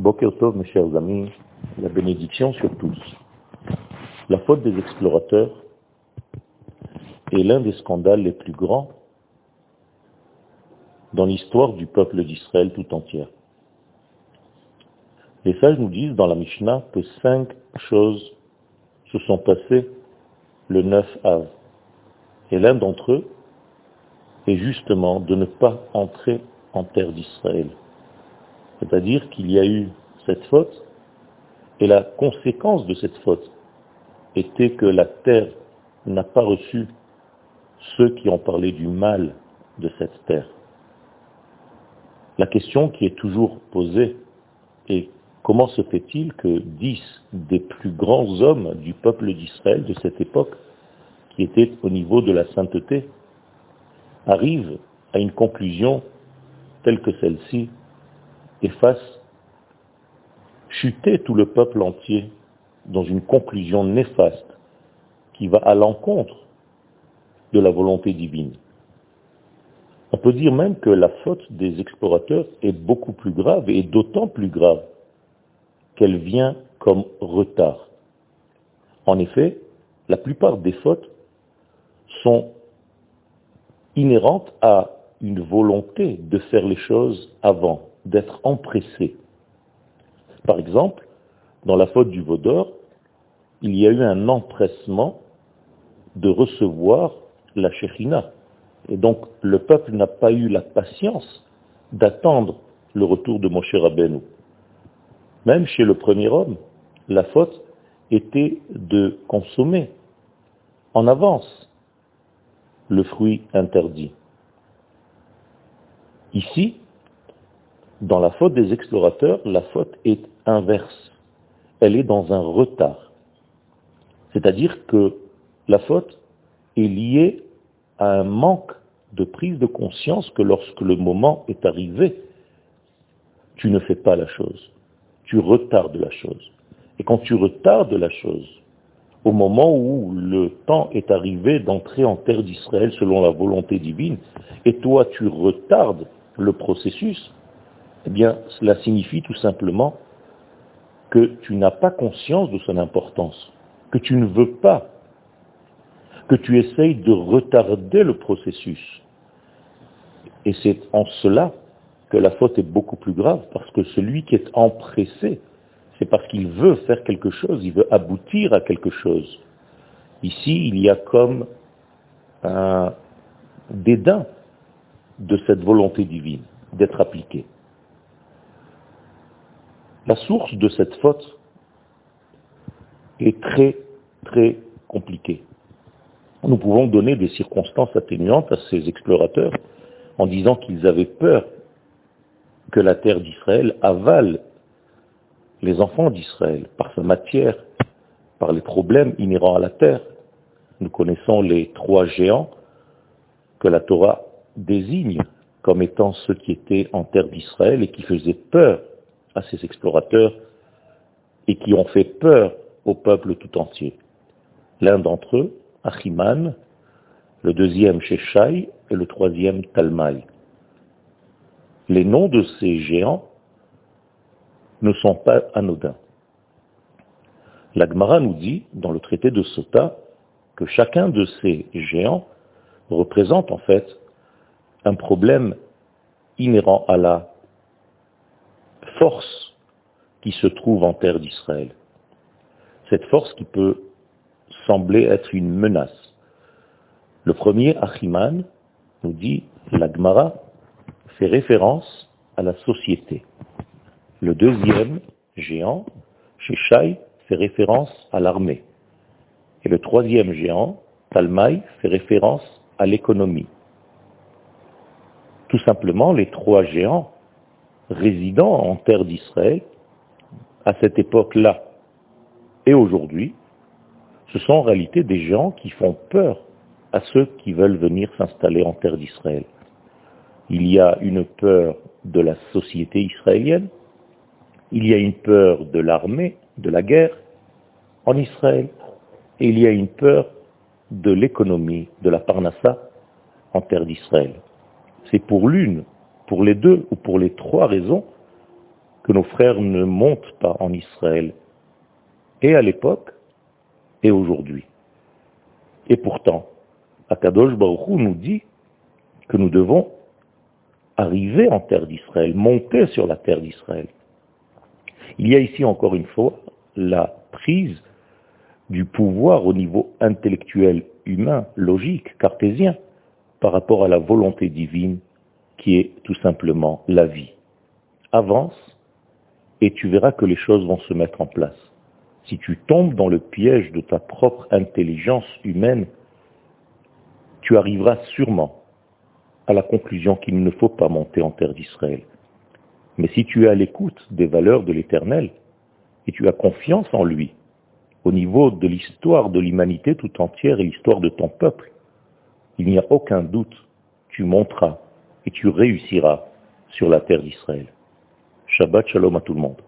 Boker mes chers amis, la bénédiction sur tous. La faute des explorateurs est l'un des scandales les plus grands dans l'histoire du peuple d'Israël tout entière. Les sages nous disent dans la Mishnah que cinq choses se sont passées le 9 av. Et l'un d'entre eux est justement de ne pas entrer en terre d'Israël. C'est-à-dire qu'il y a eu cette faute, et la conséquence de cette faute était que la terre n'a pas reçu ceux qui ont parlé du mal de cette terre. La question qui est toujours posée est comment se fait-il que dix des plus grands hommes du peuple d'Israël de cette époque, qui étaient au niveau de la sainteté, arrivent à une conclusion telle que celle-ci et fasse chuter tout le peuple entier dans une conclusion néfaste qui va à l'encontre de la volonté divine. On peut dire même que la faute des explorateurs est beaucoup plus grave et d'autant plus grave qu'elle vient comme retard. En effet, la plupart des fautes sont inhérentes à une volonté de faire les choses avant, d'être empressé. Par exemple, dans la faute du Vaudor, il y a eu un empressement de recevoir la Shekhinah. Et donc, le peuple n'a pas eu la patience d'attendre le retour de Moshe Rabbeinu. Même chez le premier homme, la faute était de consommer en avance le fruit interdit. Ici, dans la faute des explorateurs, la faute est inverse. Elle est dans un retard. C'est-à-dire que la faute est liée à un manque de prise de conscience que lorsque le moment est arrivé, tu ne fais pas la chose. Tu retardes la chose. Et quand tu retardes la chose, au moment où le temps est arrivé d'entrer en terre d'Israël selon la volonté divine, et toi tu retardes le processus, eh bien, cela signifie tout simplement que tu n'as pas conscience de son importance, que tu ne veux pas, que tu essayes de retarder le processus. Et c'est en cela que la faute est beaucoup plus grave, parce que celui qui est empressé, c'est parce qu'il veut faire quelque chose, il veut aboutir à quelque chose. Ici, il y a comme un dédain de cette volonté divine d'être appliquée. La source de cette faute est très, très compliquée. Nous pouvons donner des circonstances atténuantes à ces explorateurs en disant qu'ils avaient peur que la terre d'Israël avale les enfants d'Israël par sa matière, par les problèmes inhérents à la terre. Nous connaissons les trois géants que la Torah désigne comme étant ceux qui étaient en terre d'Israël et qui faisaient peur à ces explorateurs et qui ont fait peur au peuple tout entier. L'un d'entre eux, Achiman, le deuxième Sheshai et le troisième Talmaï. Les noms de ces géants ne sont pas anodins. La Gemara nous dit, dans le traité de Sota, que chacun de ces géants représente en fait un problème inhérent à la force qui se trouve en terre d'Israël. Cette force qui peut sembler être une menace. Le premier, Achiman, nous dit, l'Agmara fait référence à la société. Le deuxième, géant, Sheshai, fait référence à l'armée. Et le troisième géant, Talmaï, fait référence à l'économie. Tout simplement, les trois géants résidant en terre d'Israël, à cette époque-là et aujourd'hui, ce sont en réalité des gens qui font peur à ceux qui veulent venir s'installer en terre d'Israël. Il y a une peur de la société israélienne, il y a une peur de l'armée, de la guerre en Israël, et il y a une peur de l'économie, de la parnassa en terre d'Israël. C'est pour l'une, pour les deux ou pour les trois raisons que nos frères ne montent pas en Israël, et à l'époque, et aujourd'hui. Et pourtant, Akadosh Baruch nous dit que nous devons arriver en terre d'Israël, monter sur la terre d'Israël. Il y a ici encore une fois la prise du pouvoir au niveau intellectuel, humain, logique, cartésien, par rapport à la volonté divine qui est tout simplement la vie. Avance et tu verras que les choses vont se mettre en place. Si tu tombes dans le piège de ta propre intelligence humaine, tu arriveras sûrement à la conclusion qu'il ne faut pas monter en terre d'Israël. Mais si tu es à l'écoute des valeurs de l'Éternel, et tu as confiance en lui, au niveau de l'histoire de l'humanité tout entière et l'histoire de ton peuple, il n'y a aucun doute, tu monteras et tu réussiras sur la terre d'Israël. Shabbat shalom à tout le monde.